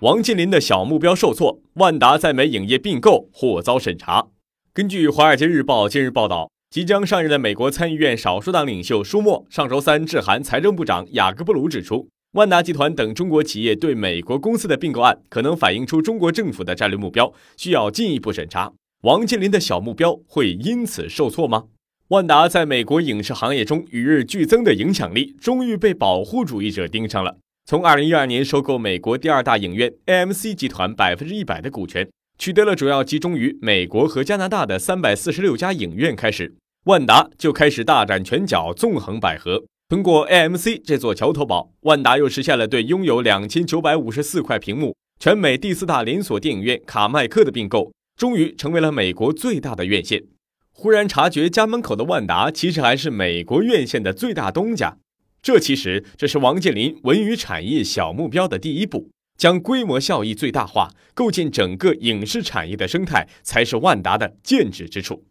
王健林的小目标受挫，万达在美影业并购或遭审查。根据《华尔街日报》近日报道，即将上任的美国参议院少数党领袖舒默上周三致函财政部长雅各布鲁，指出万达集团等中国企业对美国公司的并购案可能反映出中国政府的战略目标，需要进一步审查。王健林的小目标会因此受挫吗？万达在美国影视行业中与日俱增的影响力，终于被保护主义者盯上了。从二零一二年收购美国第二大影院 AMC 集团百分之一百的股权，取得了主要集中于美国和加拿大的三百四十六家影院开始，万达就开始大展拳脚，纵横捭阖。通过 AMC 这座桥头堡，万达又实现了对拥有两千九百五十四块屏幕、全美第四大连锁电影院卡麦克的并购，终于成为了美国最大的院线。忽然察觉家门口的万达其实还是美国院线的最大东家。这其实这是王健林文娱产业小目标的第一步，将规模效益最大化，构建整个影视产业的生态，才是万达的建指之处。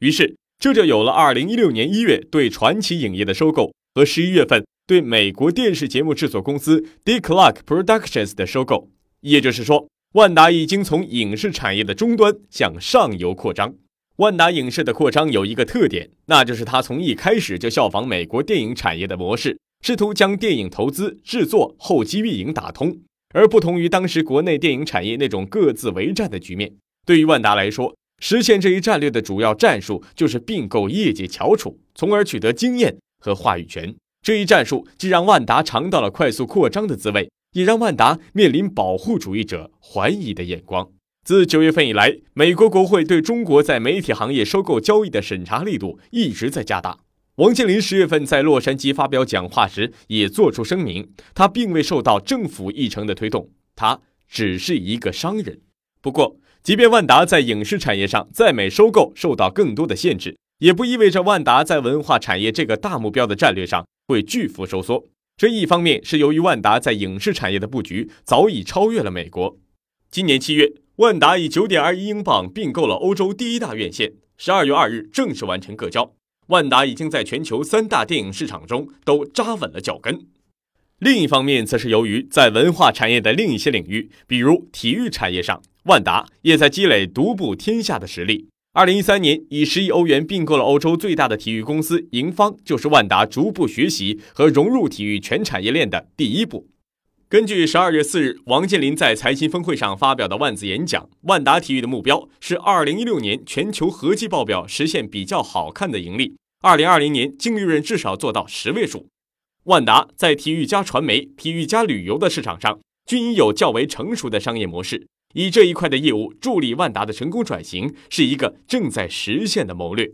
于是，这就有了二零一六年一月对传奇影业的收购和十一月份对美国电视节目制作公司 Dick Clark Productions 的收购。也就是说，万达已经从影视产业的终端向上游扩张。万达影视的扩张有一个特点，那就是它从一开始就效仿美国电影产业的模式，试图将电影投资、制作、后期运营打通。而不同于当时国内电影产业那种各自为战的局面，对于万达来说，实现这一战略的主要战术就是并购业界翘楚，从而取得经验和话语权。这一战术既让万达尝到了快速扩张的滋味，也让万达面临保护主义者怀疑的眼光。自九月份以来，美国国会对中国在媒体行业收购交易的审查力度一直在加大。王健林十月份在洛杉矶发表讲话时也作出声明，他并未受到政府议程的推动，他只是一个商人。不过，即便万达在影视产业上在美收购受到更多的限制，也不意味着万达在文化产业这个大目标的战略上会巨幅收缩。这一方面是由于万达在影视产业的布局早已超越了美国。今年七月。万达以九点二亿英镑并购了欧洲第一大院线，十二月二日正式完成各交。万达已经在全球三大电影市场中都扎稳了脚跟。另一方面，则是由于在文化产业的另一些领域，比如体育产业上，万达也在积累独步天下的实力。二零一三年，以十亿欧元并购了欧洲最大的体育公司盈方，就是万达逐步学习和融入体育全产业链的第一步。根据十二月四日王健林在财经峰会上发表的万字演讲，万达体育的目标是二零一六年全球合计报表实现比较好看的盈利，二零二零年净利润至少做到十位数。万达在体育加传媒、体育加旅游的市场上均已有较为成熟的商业模式，以这一块的业务助力万达的成功转型，是一个正在实现的谋略。